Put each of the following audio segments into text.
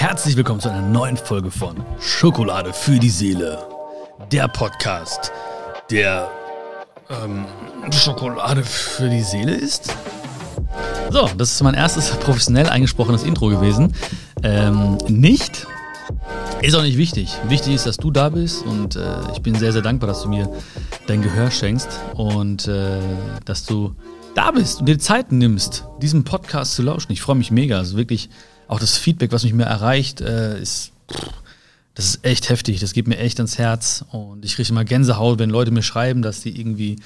Herzlich willkommen zu einer neuen Folge von Schokolade für die Seele. Der Podcast, der ähm, Schokolade für die Seele ist. So, das ist mein erstes professionell eingesprochenes Intro gewesen. Ähm, nicht. Ist auch nicht wichtig. Wichtig ist, dass du da bist und äh, ich bin sehr, sehr dankbar, dass du mir dein Gehör schenkst und äh, dass du da bist und dir Zeit nimmst, diesem Podcast zu lauschen. Ich freue mich mega. Also wirklich auch das Feedback, was mich mir erreicht, äh, ist, das ist echt heftig. Das geht mir echt ans Herz. Und ich kriege immer Gänsehaut, wenn Leute mir schreiben, dass die irgendwie,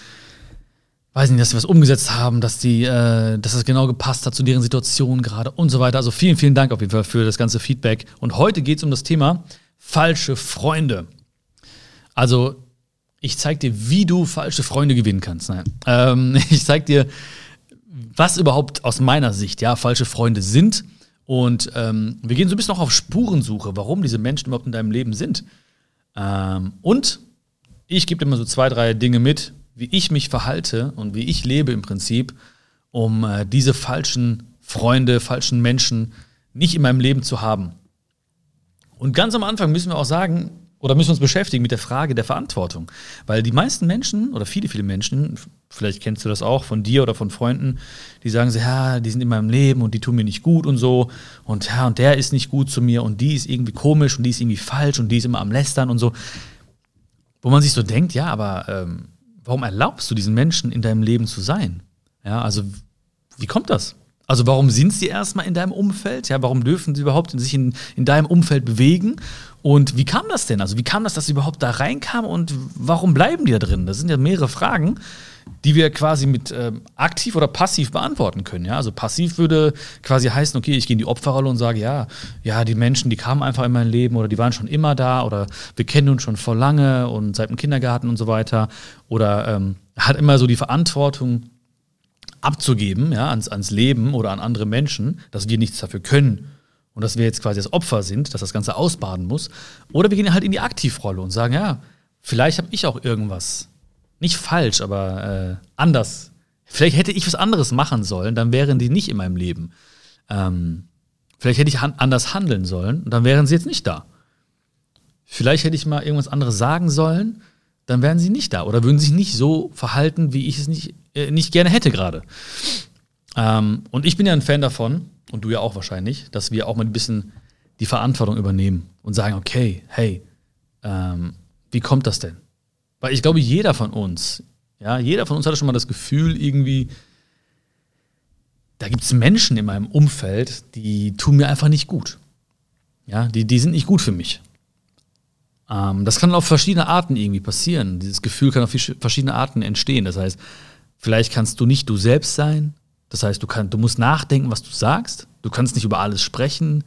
weiß nicht, dass sie was umgesetzt haben, dass die, äh, dass das genau gepasst hat zu deren Situation gerade und so weiter. Also vielen, vielen Dank auf jeden Fall für das ganze Feedback. Und heute geht es um das Thema falsche Freunde. Also ich zeige dir, wie du falsche Freunde gewinnen kannst. Nein. Ähm, ich zeige dir, was überhaupt aus meiner Sicht ja falsche Freunde sind und ähm, wir gehen so ein bisschen auch auf Spurensuche, warum diese Menschen überhaupt in deinem Leben sind. Ähm, und ich gebe dir mal so zwei, drei Dinge mit, wie ich mich verhalte und wie ich lebe im Prinzip, um äh, diese falschen Freunde, falschen Menschen nicht in meinem Leben zu haben. Und ganz am Anfang müssen wir auch sagen, oder müssen wir uns beschäftigen mit der Frage der Verantwortung. Weil die meisten Menschen oder viele, viele Menschen, vielleicht kennst du das auch von dir oder von Freunden, die sagen so, ja, die sind in meinem Leben und die tun mir nicht gut und so und ja, und der ist nicht gut zu mir und die ist irgendwie komisch und die ist irgendwie falsch und die ist immer am Lästern und so. Wo man sich so denkt, ja, aber ähm, warum erlaubst du diesen Menschen in deinem Leben zu sein? Ja, also wie kommt das? Also warum sind sie erstmal in deinem Umfeld? Ja, warum dürfen sie überhaupt sich in, in deinem Umfeld bewegen? Und wie kam das denn? Also wie kam das, dass sie überhaupt da reinkamen und warum bleiben die da drin? Das sind ja mehrere Fragen, die wir quasi mit ähm, aktiv oder passiv beantworten können. Ja? Also passiv würde quasi heißen, okay, ich gehe in die Opferrolle und sage, ja, ja, die Menschen, die kamen einfach in mein Leben oder die waren schon immer da oder wir kennen uns schon vor lange und seit dem Kindergarten und so weiter. Oder ähm, hat immer so die Verantwortung abzugeben, ja, ans, ans Leben oder an andere Menschen, dass wir nichts dafür können und dass wir jetzt quasi das Opfer sind, dass das Ganze ausbaden muss. Oder wir gehen halt in die Aktivrolle und sagen, ja, vielleicht habe ich auch irgendwas, nicht falsch, aber äh, anders. Vielleicht hätte ich was anderes machen sollen, dann wären die nicht in meinem Leben. Ähm, vielleicht hätte ich han anders handeln sollen und dann wären sie jetzt nicht da. Vielleicht hätte ich mal irgendwas anderes sagen sollen, dann wären sie nicht da oder würden sich nicht so verhalten, wie ich es nicht äh, nicht gerne hätte gerade. Ähm, und ich bin ja ein Fan davon, und du ja auch wahrscheinlich, dass wir auch mal ein bisschen die Verantwortung übernehmen und sagen, okay, hey, ähm, wie kommt das denn? Weil ich glaube, jeder von uns, ja, jeder von uns hatte schon mal das Gefühl, irgendwie, da gibt es Menschen in meinem Umfeld, die tun mir einfach nicht gut. Ja, die, die sind nicht gut für mich. Ähm, das kann auf verschiedene Arten irgendwie passieren. Dieses Gefühl kann auf verschiedene Arten entstehen. Das heißt, Vielleicht kannst du nicht du selbst sein. Das heißt, du, kann, du musst nachdenken, was du sagst. Du kannst nicht über alles sprechen.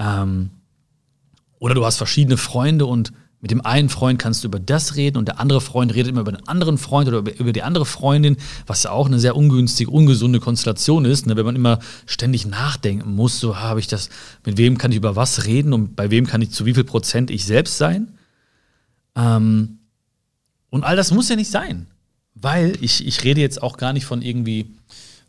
Ähm, oder du hast verschiedene Freunde und mit dem einen Freund kannst du über das reden und der andere Freund redet immer über den anderen Freund oder über, die andere Freundin, was ja auch eine sehr ungünstige, ungesunde Konstellation ist, ne? wenn man immer ständig nachdenken muss, so habe ich das, mit wem kann ich über was reden und bei wem kann ich zu wie viel Prozent ich selbst sein. Ähm, und all das muss ja nicht sein. Weil ich, ich rede jetzt auch gar nicht von irgendwie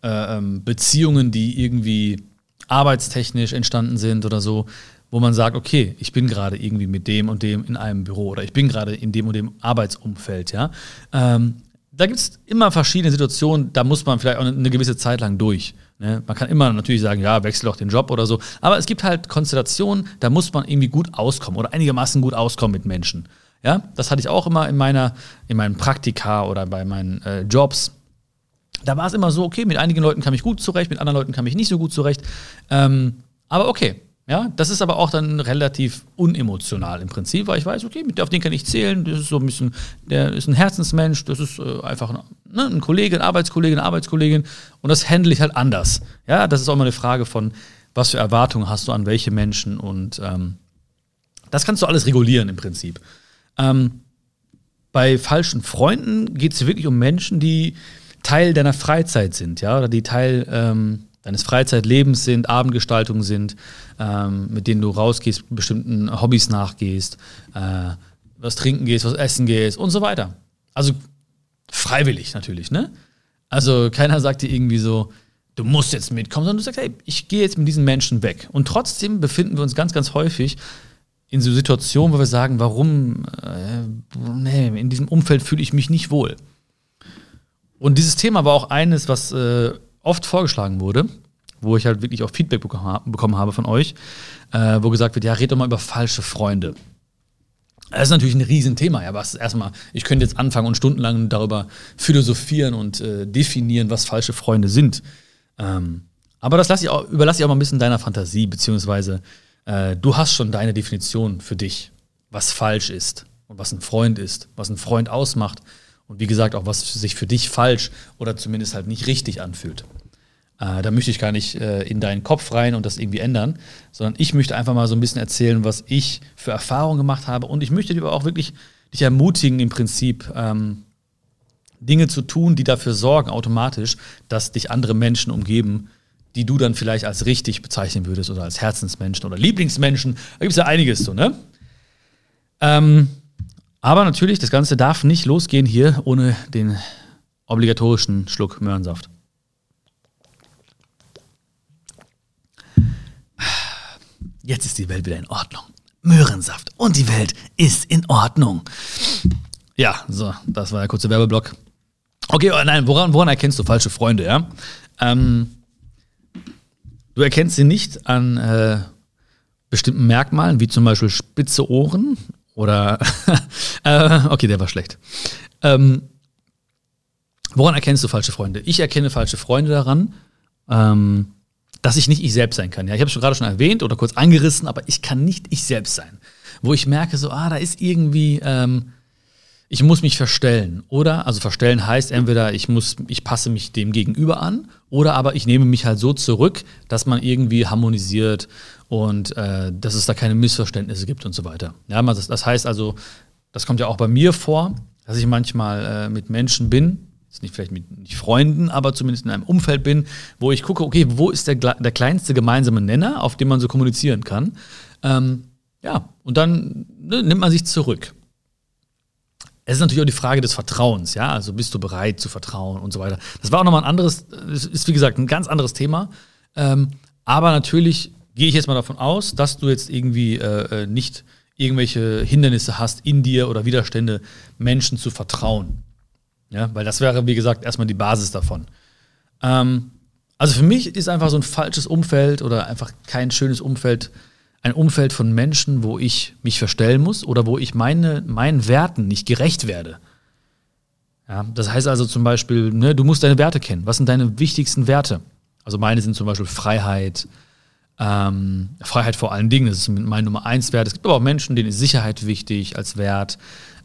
äh, ähm, Beziehungen, die irgendwie arbeitstechnisch entstanden sind oder so, wo man sagt, okay, ich bin gerade irgendwie mit dem und dem in einem Büro oder ich bin gerade in dem und dem Arbeitsumfeld, ja. Ähm, da gibt es immer verschiedene Situationen, da muss man vielleicht auch eine gewisse Zeit lang durch. Ne? Man kann immer natürlich sagen, ja, wechsel doch den Job oder so. Aber es gibt halt Konstellationen, da muss man irgendwie gut auskommen oder einigermaßen gut auskommen mit Menschen. Ja, das hatte ich auch immer in meiner, in meinen Praktika oder bei meinen äh, Jobs. Da war es immer so, okay, mit einigen Leuten kam ich gut zurecht, mit anderen Leuten kam ich nicht so gut zurecht. Ähm, aber okay, ja, das ist aber auch dann relativ unemotional im Prinzip, weil ich weiß, okay, mit auf den kann ich zählen, das ist so ein bisschen, der ist ein Herzensmensch, das ist äh, einfach ein, ne, ein Kollege, ein Arbeitskollege, eine Arbeitskollegin und das handle ich halt anders. Ja, das ist auch immer eine Frage von, was für Erwartungen hast du an welche Menschen und ähm, das kannst du alles regulieren im Prinzip. Ähm, bei falschen Freunden geht es wirklich um Menschen, die Teil deiner Freizeit sind, ja, oder die Teil ähm, deines Freizeitlebens sind, Abendgestaltung sind, ähm, mit denen du rausgehst, bestimmten Hobbys nachgehst, äh, was trinken gehst, was essen gehst und so weiter. Also freiwillig natürlich, ne? Also keiner sagt dir irgendwie so, du musst jetzt mitkommen, sondern du sagst, hey, ich gehe jetzt mit diesen Menschen weg. Und trotzdem befinden wir uns ganz, ganz häufig in so Situationen, wo wir sagen, warum, äh, nee, in diesem Umfeld fühle ich mich nicht wohl. Und dieses Thema war auch eines, was äh, oft vorgeschlagen wurde, wo ich halt wirklich auch Feedback bekommen habe von euch, äh, wo gesagt wird, ja, red doch mal über falsche Freunde. Das ist natürlich ein Riesenthema, ja, was erstmal, ich könnte jetzt anfangen und stundenlang darüber philosophieren und äh, definieren, was falsche Freunde sind. Ähm, aber das ich auch, überlasse ich auch mal ein bisschen deiner Fantasie, beziehungsweise äh, du hast schon deine Definition für dich, was falsch ist und was ein Freund ist, was ein Freund ausmacht und wie gesagt auch, was sich für dich falsch oder zumindest halt nicht richtig anfühlt. Äh, da möchte ich gar nicht äh, in deinen Kopf rein und das irgendwie ändern, sondern ich möchte einfach mal so ein bisschen erzählen, was ich für Erfahrungen gemacht habe. Und ich möchte dir aber auch wirklich dich ermutigen, im Prinzip ähm, Dinge zu tun, die dafür sorgen, automatisch, dass dich andere Menschen umgeben, die du dann vielleicht als richtig bezeichnen würdest oder als Herzensmenschen oder Lieblingsmenschen. Da gibt es ja einiges so, ne? Ähm, aber natürlich, das Ganze darf nicht losgehen hier ohne den obligatorischen Schluck Möhrensaft. Jetzt ist die Welt wieder in Ordnung. Möhrensaft und die Welt ist in Ordnung. Ja, so, das war der kurze Werbeblock. Okay, oh nein, woran, woran erkennst du falsche Freunde, ja? Ähm, du erkennst sie nicht an äh, bestimmten Merkmalen, wie zum Beispiel spitze Ohren oder. äh, okay, der war schlecht. Ähm, woran erkennst du falsche Freunde? Ich erkenne falsche Freunde daran, ähm, dass ich nicht ich selbst sein kann. Ja, ich habe es gerade schon erwähnt oder kurz angerissen, aber ich kann nicht ich selbst sein. Wo ich merke, so, ah, da ist irgendwie, ähm, ich muss mich verstellen. Oder, also verstellen heißt entweder, ich muss, ich passe mich dem Gegenüber an, oder aber ich nehme mich halt so zurück, dass man irgendwie harmonisiert und äh, dass es da keine Missverständnisse gibt und so weiter. Ja, das, das heißt also, das kommt ja auch bei mir vor, dass ich manchmal äh, mit Menschen bin, jetzt nicht vielleicht mit nicht Freunden, aber zumindest in einem Umfeld bin, wo ich gucke, okay, wo ist der, der kleinste gemeinsame Nenner, auf dem man so kommunizieren kann. Ähm, ja, und dann ne, nimmt man sich zurück. Es ist natürlich auch die Frage des Vertrauens, ja, also bist du bereit zu vertrauen und so weiter. Das war auch nochmal ein anderes, ist wie gesagt ein ganz anderes Thema. Ähm, aber natürlich gehe ich jetzt mal davon aus, dass du jetzt irgendwie äh, äh nicht irgendwelche Hindernisse hast in dir oder Widerstände, Menschen zu vertrauen. Ja, weil das wäre, wie gesagt, erstmal die Basis davon. Ähm, also für mich ist einfach so ein falsches Umfeld oder einfach kein schönes Umfeld ein Umfeld von Menschen, wo ich mich verstellen muss oder wo ich meine, meinen Werten nicht gerecht werde. Ja, das heißt also zum Beispiel, ne, du musst deine Werte kennen. Was sind deine wichtigsten Werte? Also meine sind zum Beispiel Freiheit, ähm, Freiheit vor allen Dingen, das ist mein Nummer eins Wert. Es gibt aber auch Menschen, denen ist Sicherheit wichtig als Wert.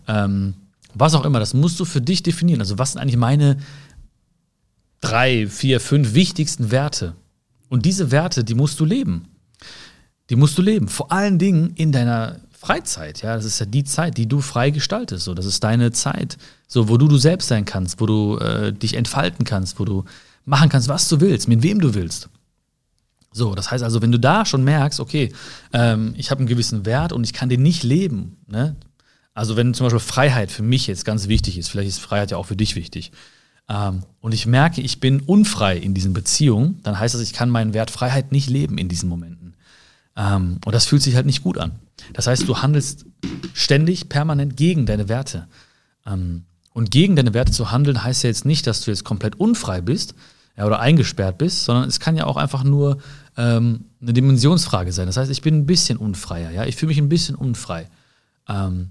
Ähm, was auch immer, das musst du für dich definieren. Also, was sind eigentlich meine drei, vier, fünf wichtigsten Werte? Und diese Werte, die musst du leben. Die musst du leben. Vor allen Dingen in deiner Freizeit. Ja, das ist ja die Zeit, die du frei gestaltest. So, das ist deine Zeit, so wo du du selbst sein kannst, wo du äh, dich entfalten kannst, wo du machen kannst, was du willst, mit wem du willst. So, das heißt also, wenn du da schon merkst, okay, ähm, ich habe einen gewissen Wert und ich kann den nicht leben, ne? Also wenn zum Beispiel Freiheit für mich jetzt ganz wichtig ist, vielleicht ist Freiheit ja auch für dich wichtig, ähm, und ich merke, ich bin unfrei in diesen Beziehungen, dann heißt das, ich kann meinen Wert Freiheit nicht leben in diesen Momenten. Ähm, und das fühlt sich halt nicht gut an. Das heißt, du handelst ständig, permanent gegen deine Werte. Ähm, und gegen deine Werte zu handeln, heißt ja jetzt nicht, dass du jetzt komplett unfrei bist ja, oder eingesperrt bist, sondern es kann ja auch einfach nur ähm, eine Dimensionsfrage sein. Das heißt, ich bin ein bisschen unfreier, ja, ich fühle mich ein bisschen unfrei. Ähm,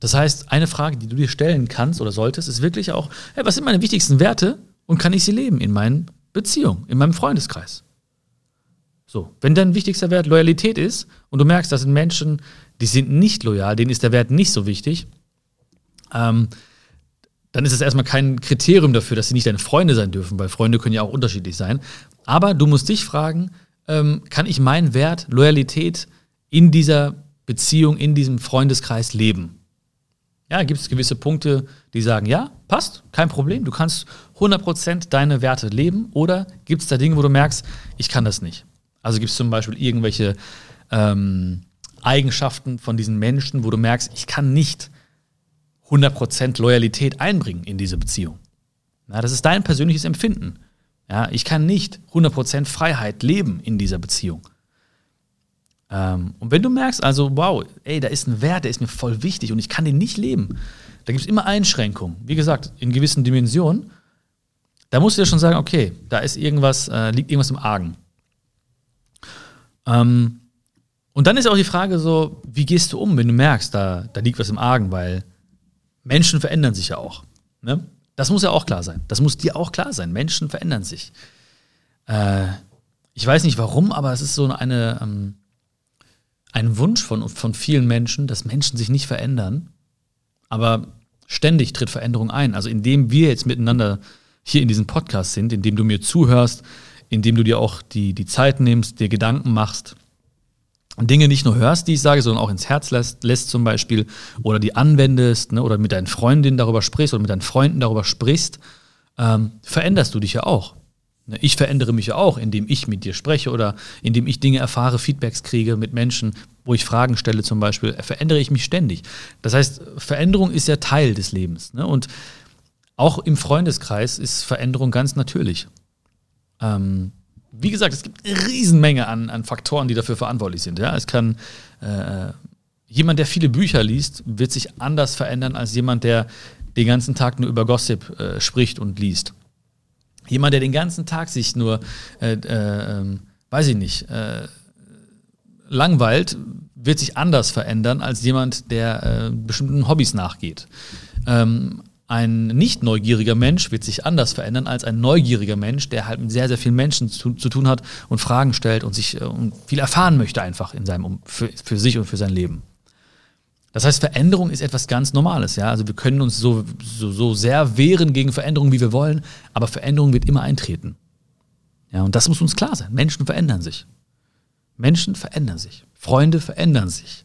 das heißt, eine Frage, die du dir stellen kannst oder solltest, ist wirklich auch, hey, was sind meine wichtigsten Werte und kann ich sie leben in meinen Beziehungen, in meinem Freundeskreis? So, wenn dein wichtigster Wert Loyalität ist und du merkst, das sind Menschen, die sind nicht loyal, denen ist der Wert nicht so wichtig, ähm, dann ist es erstmal kein Kriterium dafür, dass sie nicht deine Freunde sein dürfen, weil Freunde können ja auch unterschiedlich sein. Aber du musst dich fragen, ähm, kann ich meinen Wert Loyalität in dieser Beziehung, in diesem Freundeskreis leben? Ja, gibt es gewisse Punkte, die sagen, ja, passt, kein Problem, du kannst 100% deine Werte leben oder gibt es da Dinge, wo du merkst, ich kann das nicht. Also gibt es zum Beispiel irgendwelche ähm, Eigenschaften von diesen Menschen, wo du merkst, ich kann nicht 100% Loyalität einbringen in diese Beziehung. Na, das ist dein persönliches Empfinden. Ja, ich kann nicht 100% Freiheit leben in dieser Beziehung. Ähm, und wenn du merkst, also, wow, ey, da ist ein Wert, der ist mir voll wichtig und ich kann den nicht leben, da gibt es immer Einschränkungen. Wie gesagt, in gewissen Dimensionen. Da musst du dir schon sagen, okay, da ist irgendwas, äh, liegt irgendwas im Argen. Ähm, und dann ist auch die Frage so, wie gehst du um, wenn du merkst, da, da liegt was im Argen, weil Menschen verändern sich ja auch. Ne? Das muss ja auch klar sein. Das muss dir auch klar sein. Menschen verändern sich. Äh, ich weiß nicht warum, aber es ist so eine, ähm, ein Wunsch von, von vielen Menschen, dass Menschen sich nicht verändern. Aber ständig tritt Veränderung ein. Also indem wir jetzt miteinander hier in diesem Podcast sind, indem du mir zuhörst, indem du dir auch die, die Zeit nimmst, dir Gedanken machst, Dinge nicht nur hörst, die ich sage, sondern auch ins Herz lässt, lässt zum Beispiel oder die anwendest ne, oder mit deinen Freundinnen darüber sprichst oder mit deinen Freunden darüber sprichst, ähm, veränderst du dich ja auch. Ne, ich verändere mich ja auch, indem ich mit dir spreche oder indem ich Dinge erfahre, Feedbacks kriege mit Menschen, wo ich Fragen stelle zum Beispiel, verändere ich mich ständig. Das heißt, Veränderung ist ja Teil des Lebens. Ne? Und auch im Freundeskreis ist Veränderung ganz natürlich. Ähm, wie gesagt, es gibt eine Riesenmenge an, an Faktoren, die dafür verantwortlich sind. Ja? Es kann äh, jemand, der viele Bücher liest, wird sich anders verändern als jemand, der den ganzen Tag nur über Gossip äh, spricht und liest. Jemand, der den ganzen Tag sich nur, äh, äh ähm, weiß ich nicht, äh, langweilt, wird sich anders verändern als jemand, der äh, bestimmten Hobbys nachgeht. Ähm, ein nicht neugieriger Mensch wird sich anders verändern als ein neugieriger Mensch, der halt mit sehr, sehr vielen Menschen zu, zu tun hat und Fragen stellt und sich äh, viel erfahren möchte einfach in seinem, für, für sich und für sein Leben. Das heißt, Veränderung ist etwas ganz Normales, ja. Also wir können uns so, so, so sehr wehren gegen Veränderung, wie wir wollen, aber Veränderung wird immer eintreten. Ja, und das muss uns klar sein. Menschen verändern sich. Menschen verändern sich. Freunde verändern sich.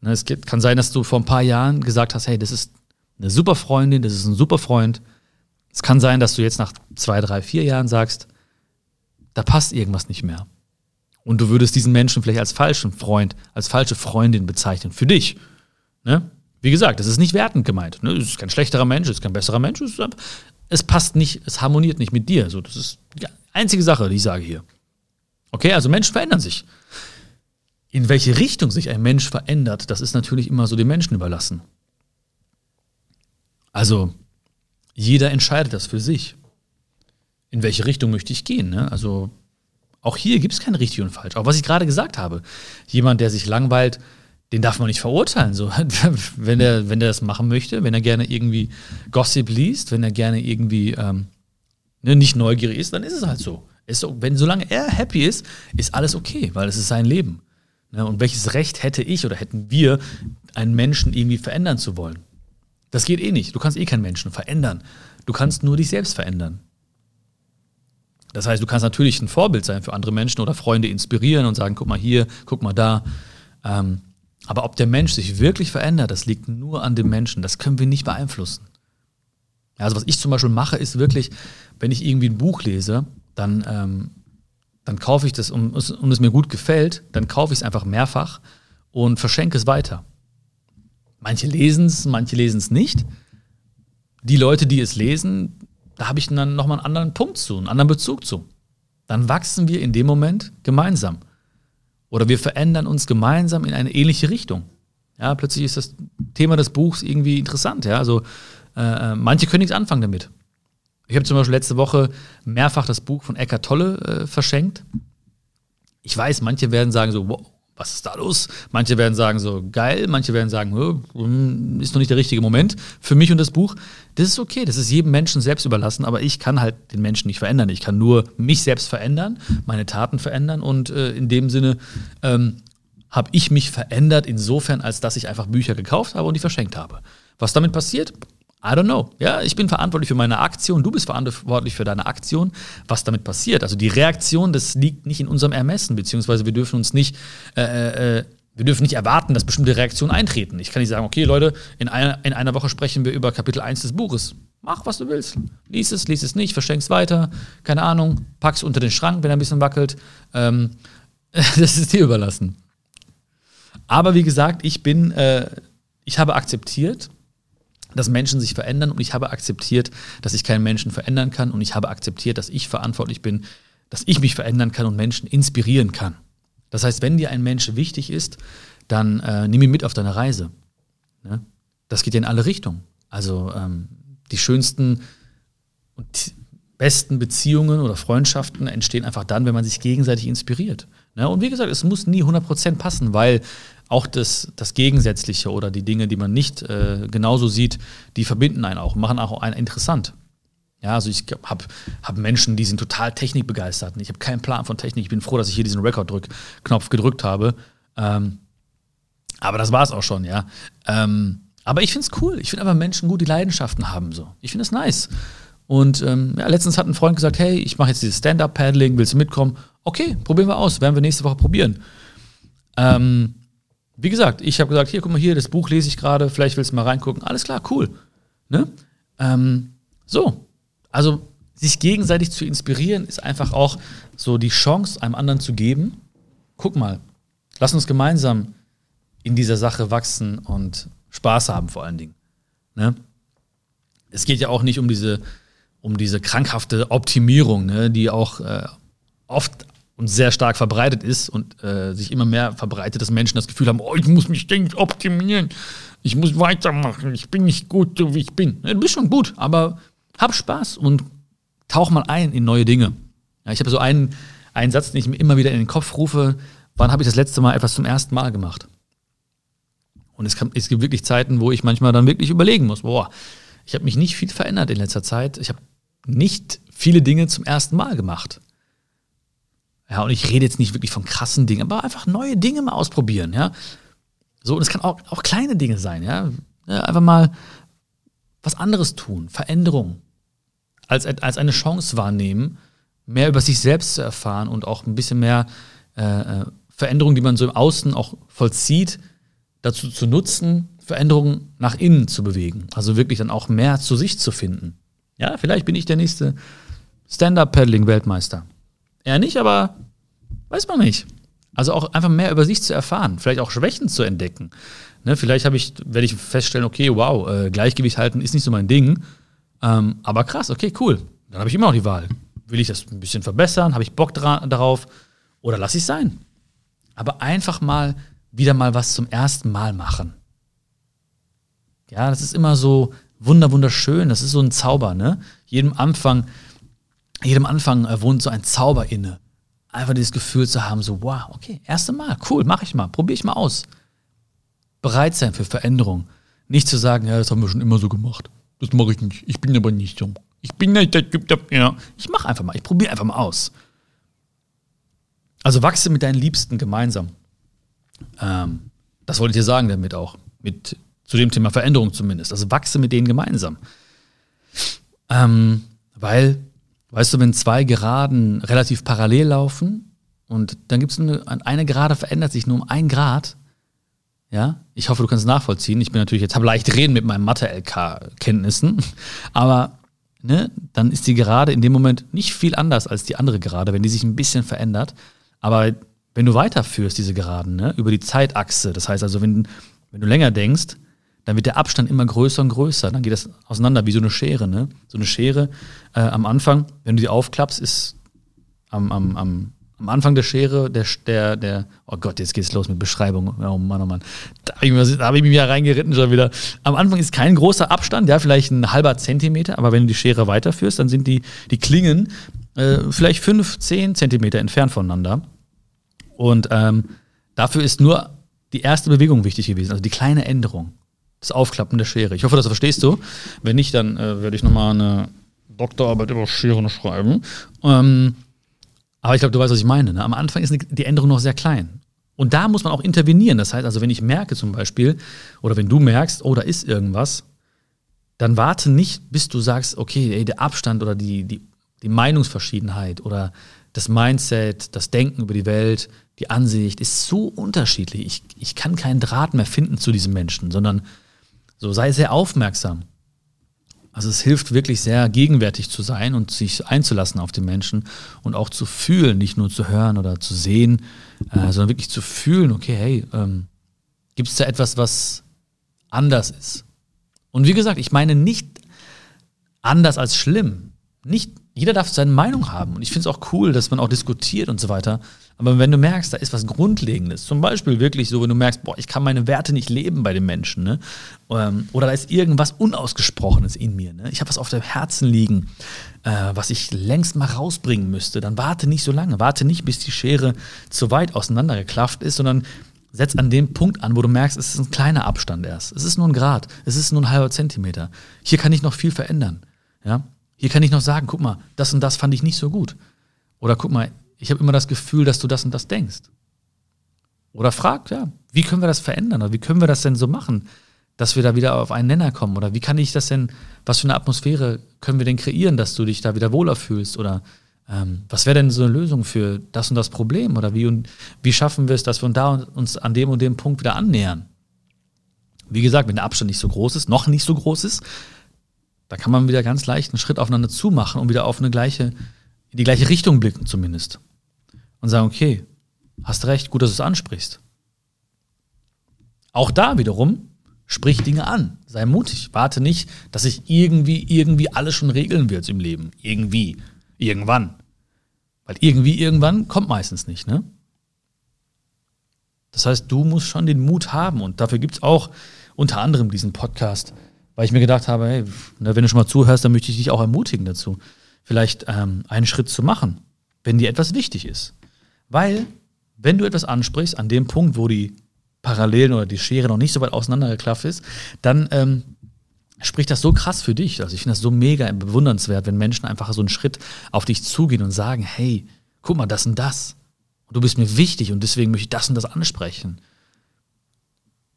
Ne, es kann sein, dass du vor ein paar Jahren gesagt hast, hey, das ist eine super Freundin, das ist ein super Freund. Es kann sein, dass du jetzt nach zwei, drei, vier Jahren sagst, da passt irgendwas nicht mehr. Und du würdest diesen Menschen vielleicht als falschen Freund, als falsche Freundin bezeichnen. Für dich. Ne? Wie gesagt, das ist nicht wertend gemeint. Ne? Es ist kein schlechterer Mensch, es ist kein besserer Mensch. Es, ist, es passt nicht, es harmoniert nicht mit dir. So, das ist die einzige Sache, die ich sage hier. Okay, also Menschen verändern sich. In welche Richtung sich ein Mensch verändert, das ist natürlich immer so den Menschen überlassen. Also jeder entscheidet das für sich. In welche Richtung möchte ich gehen? Ne? Also auch hier gibt es kein richtig und falsch. Auch was ich gerade gesagt habe. Jemand, der sich langweilt, den darf man nicht verurteilen. So, wenn er, wenn er das machen möchte, wenn er gerne irgendwie Gossip liest, wenn er gerne irgendwie ähm, ne, nicht neugierig ist, dann ist es halt so. Ist, wenn, solange er happy ist, ist alles okay, weil es ist sein Leben. Ne? Und welches Recht hätte ich oder hätten wir, einen Menschen irgendwie verändern zu wollen? Das geht eh nicht. Du kannst eh keinen Menschen verändern. Du kannst nur dich selbst verändern. Das heißt, du kannst natürlich ein Vorbild sein für andere Menschen oder Freunde inspirieren und sagen, guck mal hier, guck mal da. Ähm, aber ob der Mensch sich wirklich verändert, das liegt nur an dem Menschen. Das können wir nicht beeinflussen. Also was ich zum Beispiel mache, ist wirklich, wenn ich irgendwie ein Buch lese, dann, ähm, dann kaufe ich das und, und es mir gut gefällt, dann kaufe ich es einfach mehrfach und verschenke es weiter. Manche lesen es, manche lesen es nicht. Die Leute, die es lesen, da habe ich dann nochmal einen anderen Punkt zu, einen anderen Bezug zu. Dann wachsen wir in dem Moment gemeinsam. Oder wir verändern uns gemeinsam in eine ähnliche Richtung. Ja, plötzlich ist das Thema des Buchs irgendwie interessant. Ja, also äh, äh manche können nichts anfangen damit. Ich habe zum Beispiel letzte Woche mehrfach das Buch von Eckart Tolle äh, verschenkt. Ich weiß, manche werden sagen so, wow, was ist da los? Manche werden sagen so, geil, manche werden sagen, hm, ist noch nicht der richtige Moment für mich und das Buch. Das ist okay, das ist jedem Menschen selbst überlassen, aber ich kann halt den Menschen nicht verändern. Ich kann nur mich selbst verändern, meine Taten verändern und äh, in dem Sinne ähm, habe ich mich verändert insofern, als dass ich einfach Bücher gekauft habe und die verschenkt habe. Was damit passiert? I don't know. Ja, ich bin verantwortlich für meine Aktion, du bist verantwortlich für deine Aktion. Was damit passiert? Also die Reaktion, das liegt nicht in unserem Ermessen, beziehungsweise wir dürfen uns nicht, äh, äh, wir dürfen nicht erwarten, dass bestimmte Reaktionen eintreten. Ich kann nicht sagen, okay, Leute, in einer, in einer Woche sprechen wir über Kapitel 1 des Buches. Mach, was du willst. Lies es, lies es nicht, verschenk's weiter, keine Ahnung, pack's unter den Schrank, wenn er ein bisschen wackelt. Ähm, das ist dir überlassen. Aber wie gesagt, ich bin, äh, ich habe akzeptiert, dass Menschen sich verändern und ich habe akzeptiert, dass ich keinen Menschen verändern kann und ich habe akzeptiert, dass ich verantwortlich bin, dass ich mich verändern kann und Menschen inspirieren kann. Das heißt, wenn dir ein Mensch wichtig ist, dann äh, nimm ihn mit auf deine Reise. Ne? Das geht ja in alle Richtungen. Also ähm, die schönsten und besten Beziehungen oder Freundschaften entstehen einfach dann, wenn man sich gegenseitig inspiriert. Ne? Und wie gesagt, es muss nie 100% passen, weil auch das, das Gegensätzliche oder die Dinge, die man nicht äh, genauso sieht, die verbinden einen auch, machen auch einen interessant. Ja, also ich habe hab Menschen, die sind total technikbegeistert. Ich habe keinen Plan von Technik. Ich bin froh, dass ich hier diesen Record-Knopf gedrückt habe. Ähm, aber das war es auch schon, ja. Ähm, aber ich finde es cool. Ich finde einfach Menschen gut, die Leidenschaften haben so. Ich finde es nice. Und ähm, ja, letztens hat ein Freund gesagt, hey, ich mache jetzt dieses Stand-Up-Paddling, willst du mitkommen? Okay, probieren wir aus, werden wir nächste Woche probieren. Ähm, wie gesagt, ich habe gesagt, hier, guck mal hier, das Buch lese ich gerade, vielleicht willst du mal reingucken. Alles klar, cool. Ne? Ähm, so, also sich gegenseitig zu inspirieren, ist einfach auch so die Chance, einem anderen zu geben. Guck mal, lass uns gemeinsam in dieser Sache wachsen und Spaß haben vor allen Dingen. Ne? Es geht ja auch nicht um diese, um diese krankhafte Optimierung, ne, die auch äh, oft und sehr stark verbreitet ist und äh, sich immer mehr verbreitet, dass Menschen das Gefühl haben, oh, ich muss mich ständig optimieren, ich muss weitermachen, ich bin nicht gut, so wie ich bin. Ja, du bist schon gut, aber hab Spaß und tauch mal ein in neue Dinge. Ja, ich habe so einen, einen Satz, den ich mir immer wieder in den Kopf rufe, wann habe ich das letzte Mal etwas zum ersten Mal gemacht? Und es, kann, es gibt wirklich Zeiten, wo ich manchmal dann wirklich überlegen muss, boah, ich habe mich nicht viel verändert in letzter Zeit. Ich habe nicht viele Dinge zum ersten Mal gemacht. Ja, und ich rede jetzt nicht wirklich von krassen Dingen, aber einfach neue Dinge mal ausprobieren, ja. So, und es kann auch, auch kleine Dinge sein, ja. ja einfach mal was anderes tun, Veränderung, als, als eine Chance wahrnehmen, mehr über sich selbst zu erfahren und auch ein bisschen mehr äh, äh Veränderungen, die man so im Außen auch vollzieht, dazu zu nutzen, Veränderungen nach innen zu bewegen. Also wirklich dann auch mehr zu sich zu finden. Ja, vielleicht bin ich der nächste Stand-Up-Paddling-Weltmeister. Er nicht, aber weiß man nicht. Also auch einfach mehr über sich zu erfahren, vielleicht auch Schwächen zu entdecken. Ne, vielleicht ich, werde ich feststellen, okay, wow, äh, Gleichgewicht halten ist nicht so mein Ding. Ähm, aber krass, okay, cool. Dann habe ich immer noch die Wahl. Will ich das ein bisschen verbessern? Habe ich Bock darauf? Oder lasse ich es sein? Aber einfach mal wieder mal was zum ersten Mal machen. Ja, das ist immer so wunder wunderschön. Das ist so ein Zauber, ne? Jedem Anfang jedem Anfang äh, wohnt so ein Zauber inne. Einfach dieses Gefühl zu haben, so, wow, okay, erste Mal, cool, mach ich mal, probiere ich mal aus. Bereit sein für Veränderung. Nicht zu sagen, ja, das haben wir schon immer so gemacht. Das mache ich nicht. Ich bin aber nicht so. Ich bin nicht der Typ, der, ja. Ich mache einfach mal, ich probiere einfach mal aus. Also wachse mit deinen Liebsten gemeinsam. Ähm, das wollte ich dir sagen damit auch. Mit, zu dem Thema Veränderung zumindest. Also wachse mit denen gemeinsam. Ähm, weil Weißt du, wenn zwei Geraden relativ parallel laufen und dann gibt es eine, eine Gerade verändert sich nur um ein Grad, ja, ich hoffe, du kannst nachvollziehen. Ich bin natürlich jetzt habe leicht reden mit meinen Mathe-LK-Kenntnissen, aber ne, dann ist die Gerade in dem Moment nicht viel anders als die andere Gerade, wenn die sich ein bisschen verändert. Aber wenn du weiterführst, diese Geraden, ne, über die Zeitachse, das heißt also, wenn, wenn du länger denkst, dann wird der Abstand immer größer und größer. Dann geht das auseinander wie so eine Schere. Ne? So eine Schere äh, am Anfang, wenn du die aufklappst, ist am, am, am, am Anfang der Schere der, der, der, oh Gott, jetzt geht's los mit Beschreibung. Oh Mann, oh Mann. Da habe ich, hab ich mich ja reingeritten schon wieder. Am Anfang ist kein großer Abstand, ja, vielleicht ein halber Zentimeter, aber wenn du die Schere weiterführst, dann sind die, die Klingen äh, vielleicht fünf, zehn Zentimeter entfernt voneinander. Und ähm, dafür ist nur die erste Bewegung wichtig gewesen, also die kleine Änderung das Aufklappen der Schere. Ich hoffe, das verstehst du. Wenn nicht, dann äh, werde ich nochmal eine Doktorarbeit über Scheren schreiben. Ähm, aber ich glaube, du weißt, was ich meine. Ne? Am Anfang ist die Änderung noch sehr klein. Und da muss man auch intervenieren. Das heißt also, wenn ich merke zum Beispiel, oder wenn du merkst, oh, da ist irgendwas, dann warte nicht, bis du sagst, okay, ey, der Abstand oder die, die, die Meinungsverschiedenheit oder das Mindset, das Denken über die Welt, die Ansicht ist so unterschiedlich. Ich, ich kann keinen Draht mehr finden zu diesem Menschen, sondern so sei sehr aufmerksam. Also es hilft wirklich sehr gegenwärtig zu sein und sich einzulassen auf den Menschen und auch zu fühlen, nicht nur zu hören oder zu sehen, äh, sondern wirklich zu fühlen, okay, hey, ähm, gibt es da etwas, was anders ist? Und wie gesagt, ich meine nicht anders als schlimm. Nicht, jeder darf seine Meinung haben. Und ich finde es auch cool, dass man auch diskutiert und so weiter. Aber wenn du merkst, da ist was Grundlegendes, zum Beispiel wirklich so, wenn du merkst, boah, ich kann meine Werte nicht leben bei den Menschen, ne? Ähm, oder da ist irgendwas Unausgesprochenes in mir, ne? Ich habe was auf dem Herzen liegen, äh, was ich längst mal rausbringen müsste, dann warte nicht so lange, warte nicht, bis die Schere zu weit auseinandergeklafft ist, sondern setz an dem Punkt an, wo du merkst, es ist ein kleiner Abstand erst. Es ist nur ein Grad, es ist nur ein halber Zentimeter. Hier kann ich noch viel verändern. Ja? Hier kann ich noch sagen, guck mal, das und das fand ich nicht so gut. Oder guck mal, ich habe immer das Gefühl, dass du das und das denkst. Oder frag, ja, wie können wir das verändern? Oder wie können wir das denn so machen, dass wir da wieder auf einen Nenner kommen? Oder wie kann ich das denn, was für eine Atmosphäre können wir denn kreieren, dass du dich da wieder wohler fühlst? Oder ähm, was wäre denn so eine Lösung für das und das Problem? Oder wie, und, wie schaffen wir es, dass wir uns da uns an dem und dem Punkt wieder annähern? Wie gesagt, wenn der Abstand nicht so groß ist, noch nicht so groß ist, da kann man wieder ganz leicht einen Schritt aufeinander zumachen und wieder auf eine gleiche, in die gleiche Richtung blicken zumindest. Und sagen, okay, hast recht, gut, dass du es ansprichst. Auch da wiederum, sprich Dinge an, sei mutig, warte nicht, dass sich irgendwie, irgendwie alles schon regeln wird im Leben. Irgendwie, irgendwann. Weil irgendwie, irgendwann kommt meistens nicht, ne? Das heißt, du musst schon den Mut haben und dafür gibt es auch unter anderem diesen Podcast, weil ich mir gedacht habe, hey, wenn du schon mal zuhörst, dann möchte ich dich auch ermutigen dazu, vielleicht ähm, einen Schritt zu machen, wenn dir etwas wichtig ist. Weil, wenn du etwas ansprichst, an dem Punkt, wo die Parallelen oder die Schere noch nicht so weit auseinandergeklafft ist, dann ähm, spricht das so krass für dich. Also ich finde das so mega bewundernswert, wenn Menschen einfach so einen Schritt auf dich zugehen und sagen, hey, guck mal, das und das. Und du bist mir wichtig und deswegen möchte ich das und das ansprechen.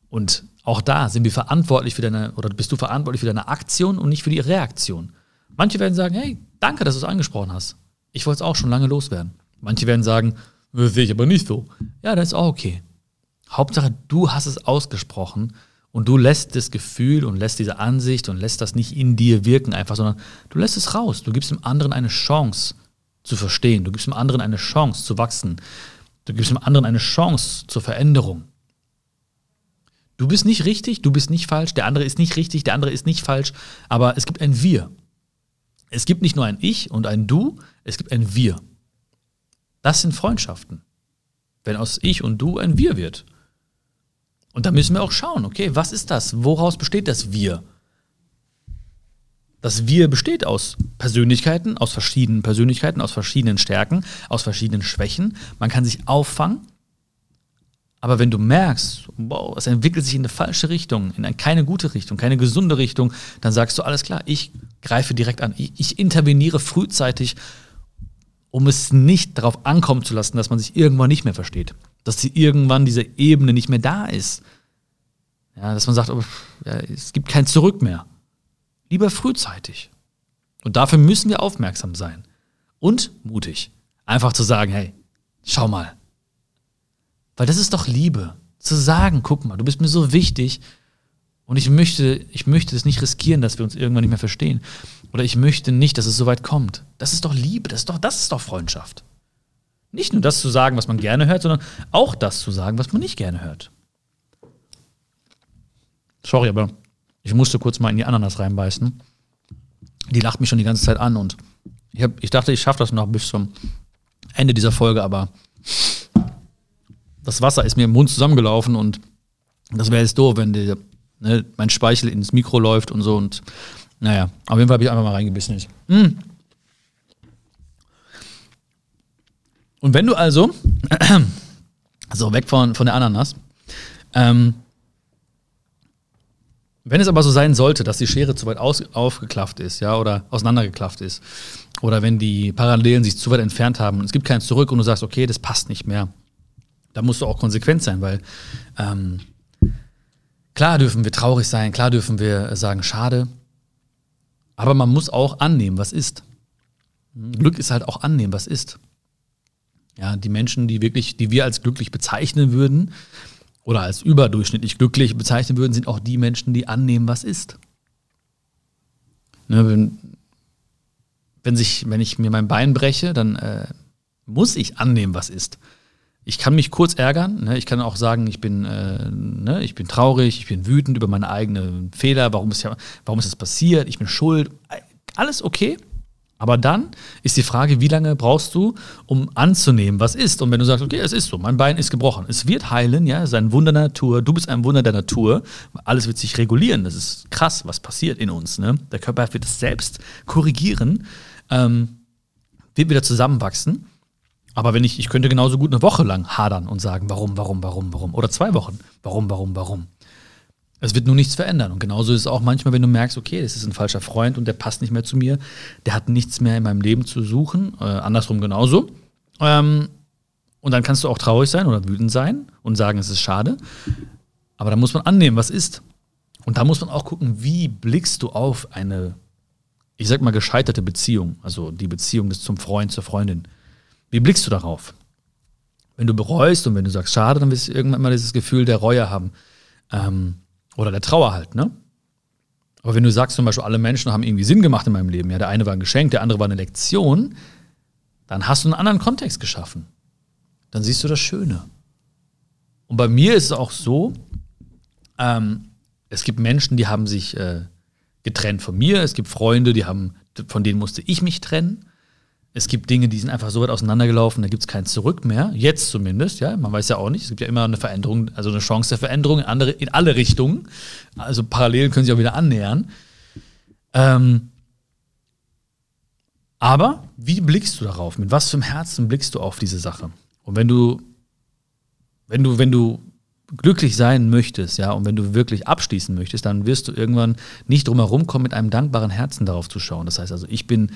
Und auch da sind wir verantwortlich für deine, oder bist du verantwortlich für deine Aktion und nicht für die Reaktion. Manche werden sagen, hey, danke, dass du es angesprochen hast. Ich wollte es auch schon lange loswerden. Manche werden sagen, das sehe ich aber nicht so. Ja, das ist auch okay. Hauptsache, du hast es ausgesprochen und du lässt das Gefühl und lässt diese Ansicht und lässt das nicht in dir wirken einfach, sondern du lässt es raus. Du gibst dem anderen eine Chance zu verstehen. Du gibst dem anderen eine Chance zu wachsen. Du gibst dem anderen eine Chance zur Veränderung. Du bist nicht richtig, du bist nicht falsch, der andere ist nicht richtig, der andere ist nicht falsch, aber es gibt ein Wir. Es gibt nicht nur ein Ich und ein Du, es gibt ein Wir. Das sind Freundschaften. Wenn aus Ich und Du ein Wir wird. Und da müssen wir auch schauen, okay, was ist das? Woraus besteht das Wir? Das Wir besteht aus Persönlichkeiten, aus verschiedenen Persönlichkeiten, aus verschiedenen Stärken, aus verschiedenen Schwächen. Man kann sich auffangen aber wenn du merkst, wow, es entwickelt sich in eine falsche Richtung, in eine, keine gute Richtung, keine gesunde Richtung, dann sagst du, alles klar, ich greife direkt an. Ich, ich interveniere frühzeitig, um es nicht darauf ankommen zu lassen, dass man sich irgendwann nicht mehr versteht. Dass sie irgendwann diese Ebene nicht mehr da ist. Ja, dass man sagt, oh, ja, es gibt kein Zurück mehr. Lieber frühzeitig. Und dafür müssen wir aufmerksam sein. Und mutig. Einfach zu sagen, hey, schau mal, weil das ist doch Liebe. Zu sagen, guck mal, du bist mir so wichtig und ich möchte, ich möchte es nicht riskieren, dass wir uns irgendwann nicht mehr verstehen. Oder ich möchte nicht, dass es so weit kommt. Das ist doch Liebe, das ist doch, das ist doch Freundschaft. Nicht nur das zu sagen, was man gerne hört, sondern auch das zu sagen, was man nicht gerne hört. Sorry, aber ich musste kurz mal in die Ananas reinbeißen. Die lacht mich schon die ganze Zeit an und ich, hab, ich dachte, ich schaffe das noch bis zum Ende dieser Folge, aber das Wasser ist mir im Mund zusammengelaufen und das wäre jetzt doof, wenn die, ne, mein Speichel ins Mikro läuft und so. Und naja, auf jeden Fall habe ich einfach mal reingebissen. Mm. Und wenn du also, so weg von, von der Ananas, ähm, wenn es aber so sein sollte, dass die Schere zu weit aus, aufgeklafft ist, ja, oder auseinandergeklafft ist, oder wenn die Parallelen sich zu weit entfernt haben und es gibt keinen zurück und du sagst, okay, das passt nicht mehr, da musst du auch konsequent sein, weil ähm, klar dürfen wir traurig sein, klar dürfen wir sagen, schade, aber man muss auch annehmen, was ist. Glück ist halt auch annehmen, was ist. Ja, die Menschen, die wirklich, die wir als glücklich bezeichnen würden oder als überdurchschnittlich glücklich bezeichnen würden, sind auch die Menschen, die annehmen, was ist. Ne, wenn, wenn, sich, wenn ich mir mein Bein breche, dann äh, muss ich annehmen, was ist. Ich kann mich kurz ärgern, ne? ich kann auch sagen, ich bin, äh, ne? ich bin traurig, ich bin wütend über meine eigenen Fehler, warum ist, ja, warum ist das passiert, ich bin schuld. Alles okay. Aber dann ist die Frage, wie lange brauchst du, um anzunehmen, was ist? Und wenn du sagst, okay, es ist so, mein Bein ist gebrochen, es wird heilen, ja, es ist ein Wunder der Natur, du bist ein Wunder der Natur, alles wird sich regulieren, das ist krass, was passiert in uns. Ne? Der Körper wird es selbst korrigieren, ähm, wird wieder zusammenwachsen. Aber wenn ich, ich könnte genauso gut eine Woche lang hadern und sagen, warum, warum, warum, warum. Oder zwei Wochen, warum, warum, warum. Es wird nur nichts verändern. Und genauso ist es auch manchmal, wenn du merkst, okay, das ist ein falscher Freund und der passt nicht mehr zu mir, der hat nichts mehr in meinem Leben zu suchen, äh, andersrum genauso. Ähm, und dann kannst du auch traurig sein oder wütend sein und sagen, es ist schade. Aber da muss man annehmen, was ist. Und da muss man auch gucken, wie blickst du auf eine, ich sag mal, gescheiterte Beziehung, also die Beziehung zum Freund, zur Freundin. Wie blickst du darauf? Wenn du bereust und wenn du sagst, schade, dann wirst du irgendwann mal dieses Gefühl der Reue haben. Ähm, oder der Trauer halt, ne? Aber wenn du sagst zum Beispiel, alle Menschen haben irgendwie Sinn gemacht in meinem Leben, ja, der eine war ein Geschenk, der andere war eine Lektion, dann hast du einen anderen Kontext geschaffen. Dann siehst du das Schöne. Und bei mir ist es auch so, ähm, es gibt Menschen, die haben sich äh, getrennt von mir, es gibt Freunde, die haben, von denen musste ich mich trennen. Es gibt Dinge, die sind einfach so weit auseinandergelaufen, da gibt es kein Zurück mehr. Jetzt zumindest, ja. Man weiß ja auch nicht. Es gibt ja immer eine Veränderung, also eine Chance der Veränderung in, andere, in alle Richtungen. Also Parallelen können sich auch wieder annähern. Ähm, aber wie blickst du darauf? Mit was für einem Herzen blickst du auf diese Sache? Und wenn du, wenn du, wenn du glücklich sein möchtest, ja, und wenn du wirklich abschließen möchtest, dann wirst du irgendwann nicht drum herum kommen, mit einem dankbaren Herzen darauf zu schauen. Das heißt also, ich bin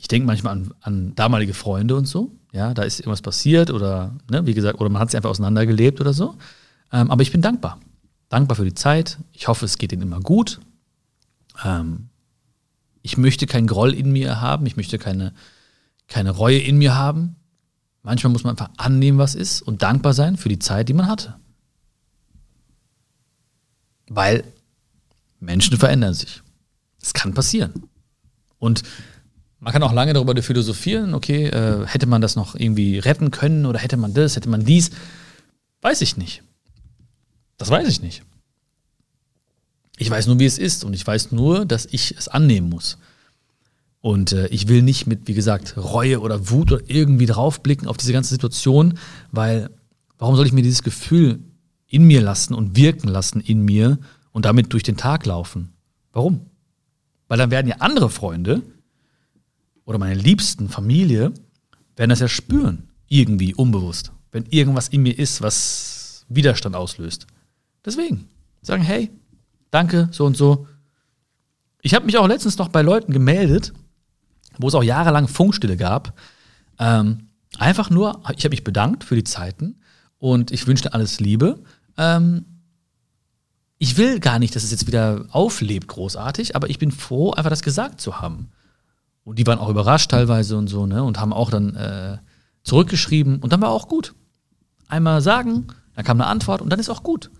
ich denke manchmal an, an, damalige Freunde und so. Ja, da ist irgendwas passiert oder, ne, wie gesagt, oder man hat sich einfach auseinandergelebt oder so. Ähm, aber ich bin dankbar. Dankbar für die Zeit. Ich hoffe, es geht ihnen immer gut. Ähm, ich möchte keinen Groll in mir haben. Ich möchte keine, keine Reue in mir haben. Manchmal muss man einfach annehmen, was ist und dankbar sein für die Zeit, die man hatte. Weil Menschen verändern sich. Es kann passieren. Und man kann auch lange darüber philosophieren, okay, äh, hätte man das noch irgendwie retten können oder hätte man das, hätte man dies. Weiß ich nicht. Das weiß ich nicht. Ich weiß nur, wie es ist und ich weiß nur, dass ich es annehmen muss. Und äh, ich will nicht mit, wie gesagt, Reue oder Wut oder irgendwie draufblicken auf diese ganze Situation, weil warum soll ich mir dieses Gefühl in mir lassen und wirken lassen in mir und damit durch den Tag laufen? Warum? Weil dann werden ja andere Freunde, oder meine liebsten Familie werden das ja spüren, irgendwie unbewusst, wenn irgendwas in mir ist, was Widerstand auslöst. Deswegen sagen, hey, danke, so und so. Ich habe mich auch letztens noch bei Leuten gemeldet, wo es auch jahrelang Funkstille gab. Ähm, einfach nur, ich habe mich bedankt für die Zeiten und ich wünschte alles Liebe. Ähm, ich will gar nicht, dass es jetzt wieder auflebt, großartig, aber ich bin froh, einfach das gesagt zu haben. Und die waren auch überrascht teilweise und so, ne? Und haben auch dann äh, zurückgeschrieben und dann war auch gut. Einmal sagen, dann kam eine Antwort und dann ist auch gut.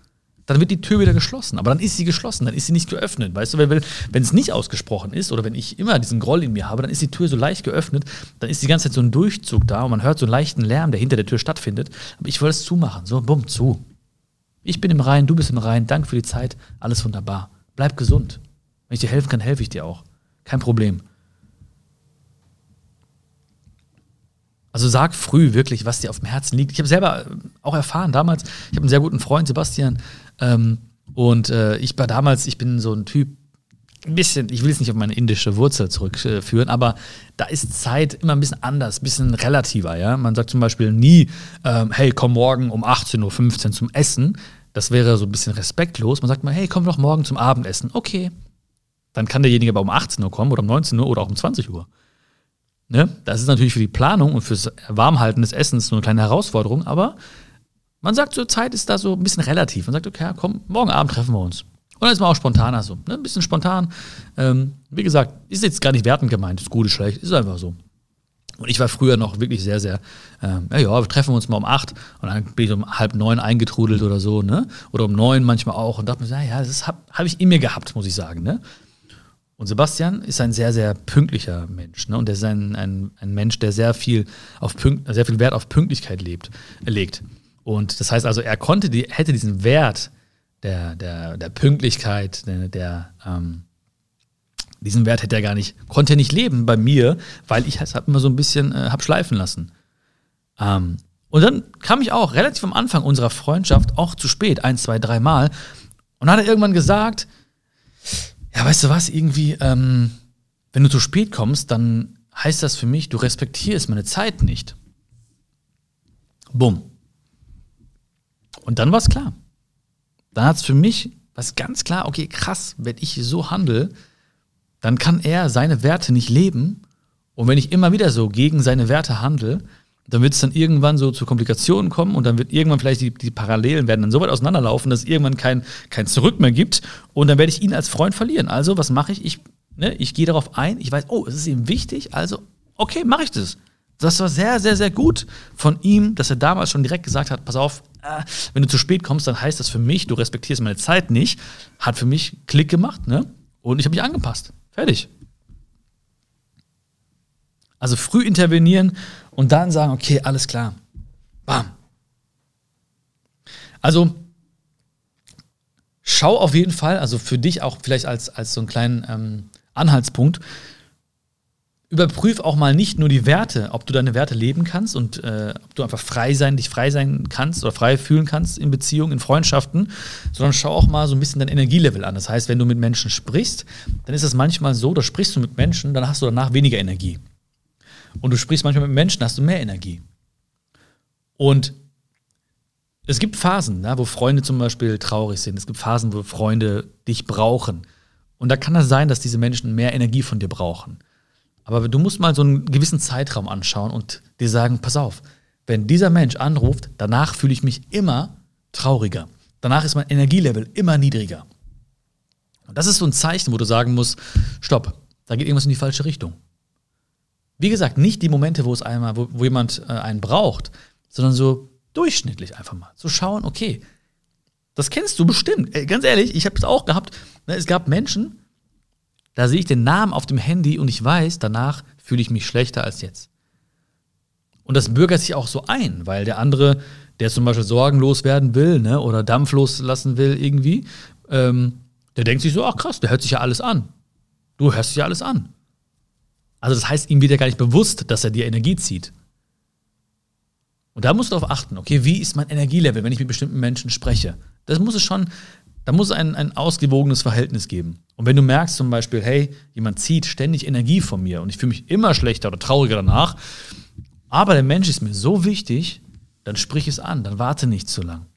Dann wird die Tür wieder geschlossen. Aber dann ist sie geschlossen, dann ist sie nicht geöffnet. Weißt du, wenn, wenn es nicht ausgesprochen ist oder wenn ich immer diesen Groll in mir habe, dann ist die Tür so leicht geöffnet, dann ist die ganze Zeit so ein Durchzug da und man hört so einen leichten Lärm, der hinter der Tür stattfindet. Aber ich wollte es zumachen. So, bumm, zu. Ich bin im Rhein, du bist im Rhein, danke für die Zeit, alles wunderbar. Bleib gesund. Wenn ich dir helfen kann, helfe ich dir auch. Kein Problem. Also sag früh wirklich, was dir auf dem Herzen liegt. Ich habe selber äh, auch erfahren damals, ich habe einen sehr guten Freund, Sebastian, ähm, und äh, ich war damals, ich bin so ein Typ, ein bisschen, ich will es nicht auf meine indische Wurzel zurückführen, aber da ist Zeit immer ein bisschen anders, ein bisschen relativer, ja. Man sagt zum Beispiel nie, ähm, hey, komm morgen um 18.15 Uhr zum Essen. Das wäre so ein bisschen respektlos. Man sagt mal, hey, komm doch morgen zum Abendessen. Okay. Dann kann derjenige aber um 18 Uhr kommen oder um 19 Uhr oder auch um 20 Uhr. Ne? Das ist natürlich für die Planung und fürs Warmhalten des Essens so eine kleine Herausforderung, aber man sagt, zur Zeit ist da so ein bisschen relativ. Man sagt, okay, komm, morgen Abend treffen wir uns. Und dann ist man auch spontaner so. Ne? Ein bisschen spontan. Ähm, wie gesagt, ist jetzt gar nicht wertend gemeint, ist gut, ist schlecht, ist einfach so. Und ich war früher noch wirklich sehr, sehr, ähm, ja, ja, wir treffen uns mal um acht und dann bin ich um halb neun eingetrudelt oder so, ne? Oder um neun manchmal auch und dachte mir, ja, ja, das habe hab ich in mir gehabt, muss ich sagen, ne? Und Sebastian ist ein sehr, sehr pünktlicher Mensch. Ne? Und er ist ein, ein, ein Mensch, der sehr viel, auf Pünkt, sehr viel Wert auf Pünktlichkeit lebt, legt. Und das heißt also, er konnte die, hätte diesen Wert der, der, der Pünktlichkeit, der, der ähm, diesen Wert hätte er gar nicht, konnte er nicht leben bei mir, weil ich es immer so ein bisschen äh, hab schleifen lassen. Ähm, und dann kam ich auch relativ am Anfang unserer Freundschaft auch zu spät, ein, zwei, drei Mal. Und dann hat er irgendwann gesagt, ja, weißt du was, irgendwie, ähm, wenn du zu spät kommst, dann heißt das für mich, du respektierst meine Zeit nicht. Bumm. Und dann war es klar. Dann hat es für mich was ganz klar, okay, krass, wenn ich so handle, dann kann er seine Werte nicht leben. Und wenn ich immer wieder so gegen seine Werte handle, dann wird es dann irgendwann so zu Komplikationen kommen und dann wird irgendwann vielleicht die, die Parallelen werden dann so weit auseinanderlaufen, dass es irgendwann kein, kein Zurück mehr gibt und dann werde ich ihn als Freund verlieren. Also, was mache ich? Ich, ne, ich gehe darauf ein, ich weiß, oh, es ist ihm wichtig, also, okay, mache ich das. Das war sehr, sehr, sehr gut von ihm, dass er damals schon direkt gesagt hat: Pass auf, äh, wenn du zu spät kommst, dann heißt das für mich, du respektierst meine Zeit nicht. Hat für mich Klick gemacht, ne? Und ich habe mich angepasst. Fertig. Also früh intervenieren und dann sagen, okay, alles klar. Bam. Also schau auf jeden Fall, also für dich auch vielleicht als, als so einen kleinen ähm, Anhaltspunkt, überprüf auch mal nicht nur die Werte, ob du deine Werte leben kannst und äh, ob du einfach frei sein, dich frei sein kannst oder frei fühlen kannst in Beziehungen, in Freundschaften, sondern schau auch mal so ein bisschen dein Energielevel an. Das heißt, wenn du mit Menschen sprichst, dann ist es manchmal so, da sprichst du mit Menschen, dann hast du danach weniger Energie. Und du sprichst manchmal mit Menschen, hast du mehr Energie. Und es gibt Phasen, ja, wo Freunde zum Beispiel traurig sind. Es gibt Phasen, wo Freunde dich brauchen. Und da kann es sein, dass diese Menschen mehr Energie von dir brauchen. Aber du musst mal so einen gewissen Zeitraum anschauen und dir sagen, pass auf, wenn dieser Mensch anruft, danach fühle ich mich immer trauriger. Danach ist mein Energielevel immer niedriger. Und das ist so ein Zeichen, wo du sagen musst, stopp, da geht irgendwas in die falsche Richtung. Wie gesagt, nicht die Momente, wo es einmal, wo, wo jemand äh, einen braucht, sondern so durchschnittlich einfach mal. Zu so schauen, okay, das kennst du bestimmt. Ey, ganz ehrlich, ich habe es auch gehabt. Ne, es gab Menschen, da sehe ich den Namen auf dem Handy und ich weiß, danach fühle ich mich schlechter als jetzt. Und das bürgert sich auch so ein, weil der andere, der zum Beispiel sorgenlos werden will ne, oder dampflos lassen will irgendwie, ähm, der denkt sich so, ach krass, der hört sich ja alles an. Du hörst dich ja alles an. Also das heißt, ihm wird ja gar nicht bewusst, dass er dir Energie zieht. Und da musst du darauf achten, okay, wie ist mein Energielevel, wenn ich mit bestimmten Menschen spreche? Das muss es schon, da muss es ein, ein ausgewogenes Verhältnis geben. Und wenn du merkst zum Beispiel, hey, jemand zieht ständig Energie von mir und ich fühle mich immer schlechter oder trauriger danach, aber der Mensch ist mir so wichtig, dann sprich es an, dann warte nicht zu lang.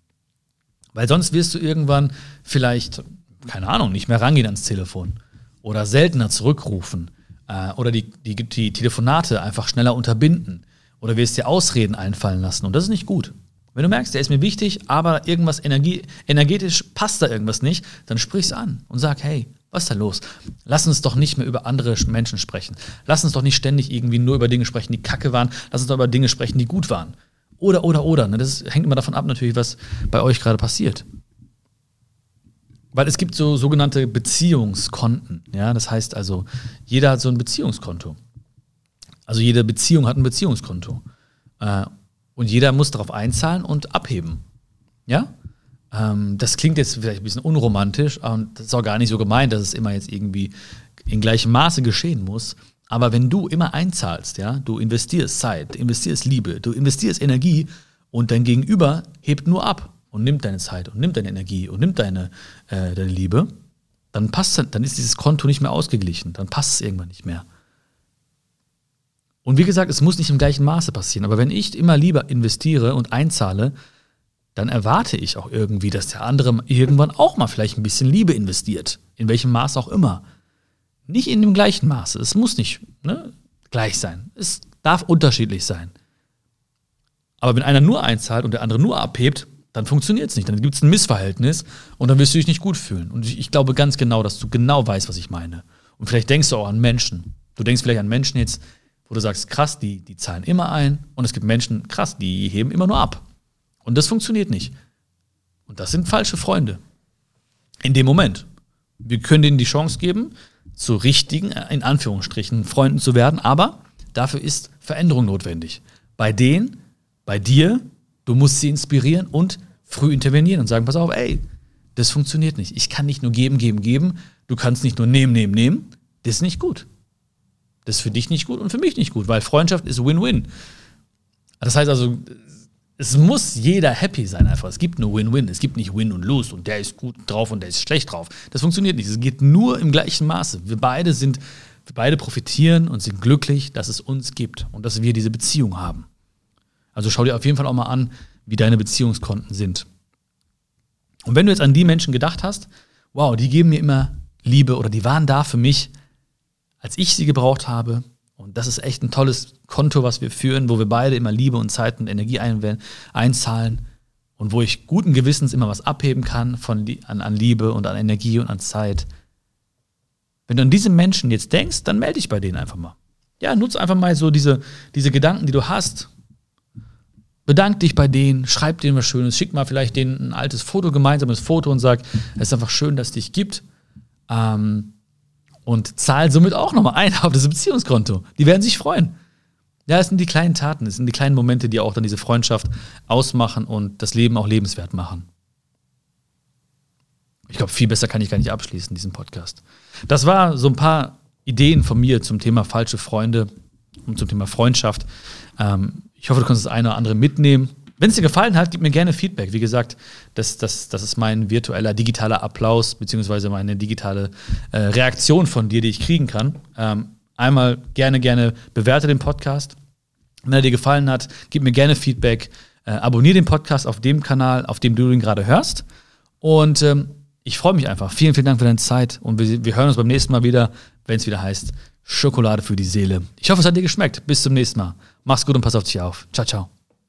Weil sonst wirst du irgendwann vielleicht, keine Ahnung, nicht mehr rangehen ans Telefon oder seltener zurückrufen äh, oder die, die, die Telefonate einfach schneller unterbinden oder wirst dir Ausreden einfallen lassen. Und das ist nicht gut. Wenn du merkst, der ist mir wichtig, aber irgendwas Energie, energetisch passt da irgendwas nicht, dann sprich es an und sag, hey, was ist da los? Lass uns doch nicht mehr über andere Menschen sprechen. Lass uns doch nicht ständig irgendwie nur über Dinge sprechen, die kacke waren. Lass uns doch über Dinge sprechen, die gut waren. Oder, oder, oder. Ne? Das hängt immer davon ab, natürlich, was bei euch gerade passiert. Weil es gibt so sogenannte Beziehungskonten. Ja, das heißt also, jeder hat so ein Beziehungskonto. Also jede Beziehung hat ein Beziehungskonto. Äh, und jeder muss darauf einzahlen und abheben. Ja? Ähm, das klingt jetzt vielleicht ein bisschen unromantisch und das ist auch gar nicht so gemeint, dass es immer jetzt irgendwie in gleichem Maße geschehen muss. Aber wenn du immer einzahlst, ja, du investierst Zeit, investierst Liebe, du investierst Energie und dein Gegenüber hebt nur ab und nimmt deine Zeit und nimmt deine Energie und nimmt deine, äh, deine Liebe, dann passt dann ist dieses Konto nicht mehr ausgeglichen, dann passt es irgendwann nicht mehr. Und wie gesagt, es muss nicht im gleichen Maße passieren, aber wenn ich immer lieber investiere und einzahle, dann erwarte ich auch irgendwie, dass der andere irgendwann auch mal vielleicht ein bisschen Liebe investiert, in welchem Maß auch immer. Nicht in dem gleichen Maße, es muss nicht ne, gleich sein, es darf unterschiedlich sein. Aber wenn einer nur einzahlt und der andere nur abhebt, dann funktioniert es nicht. Dann gibt es ein Missverhältnis und dann wirst du dich nicht gut fühlen. Und ich, ich, glaube ganz genau, dass du genau weißt, was ich meine. Und vielleicht denkst du auch an Menschen. Du denkst vielleicht an Menschen jetzt, wo du sagst, krass, die, die zahlen immer ein. Und es gibt Menschen, krass, die heben immer nur ab. Und das funktioniert nicht. Und das sind falsche Freunde. In dem Moment. Wir können denen die Chance geben, zu richtigen, in Anführungsstrichen, Freunden zu werden, aber dafür ist Veränderung notwendig. Bei denen, bei dir, du musst sie inspirieren und früh intervenieren und sagen, pass auf, ey, das funktioniert nicht. Ich kann nicht nur geben, geben, geben. Du kannst nicht nur nehmen, nehmen, nehmen. Das ist nicht gut. Das ist für dich nicht gut und für mich nicht gut, weil Freundschaft ist Win-Win. Das heißt also, es muss jeder happy sein einfach. Es gibt nur Win-Win. Es gibt nicht Win und Lose und der ist gut drauf und der ist schlecht drauf. Das funktioniert nicht. Es geht nur im gleichen Maße. Wir beide sind, wir beide profitieren und sind glücklich, dass es uns gibt und dass wir diese Beziehung haben. Also schau dir auf jeden Fall auch mal an, wie deine Beziehungskonten sind. Und wenn du jetzt an die Menschen gedacht hast, wow, die geben mir immer Liebe oder die waren da für mich, als ich sie gebraucht habe, und das ist echt ein tolles Konto, was wir führen, wo wir beide immer Liebe und Zeit und Energie einzahlen und wo ich guten Gewissens immer was abheben kann von, an, an Liebe und an Energie und an Zeit. Wenn du an diese Menschen jetzt denkst, dann melde dich bei denen einfach mal. Ja, nutze einfach mal so diese, diese Gedanken, die du hast. Bedank dich bei denen, schreib denen was Schönes, schick mal vielleicht denen ein altes Foto, gemeinsames Foto und sag, es ist einfach schön, dass es dich gibt. Ähm, und zahlen somit auch nochmal ein auf das Beziehungskonto. Die werden sich freuen. Ja, es sind die kleinen Taten, es sind die kleinen Momente, die auch dann diese Freundschaft ausmachen und das Leben auch lebenswert machen. Ich glaube, viel besser kann ich gar nicht abschließen, diesen Podcast. Das war so ein paar Ideen von mir zum Thema falsche Freunde und zum Thema Freundschaft. Ähm, ich hoffe, du kannst das eine oder andere mitnehmen. Wenn es dir gefallen hat, gib mir gerne Feedback. Wie gesagt, das, das, das ist mein virtueller digitaler Applaus, beziehungsweise meine digitale äh, Reaktion von dir, die ich kriegen kann. Ähm, einmal gerne, gerne bewerte den Podcast. Wenn er dir gefallen hat, gib mir gerne Feedback. Äh, abonniere den Podcast auf dem Kanal, auf dem du ihn gerade hörst. Und ähm, ich freue mich einfach. Vielen, vielen Dank für deine Zeit. Und wir, wir hören uns beim nächsten Mal wieder, wenn es wieder heißt Schokolade für die Seele. Ich hoffe, es hat dir geschmeckt. Bis zum nächsten Mal. Mach's gut und pass auf dich auf. Ciao, ciao.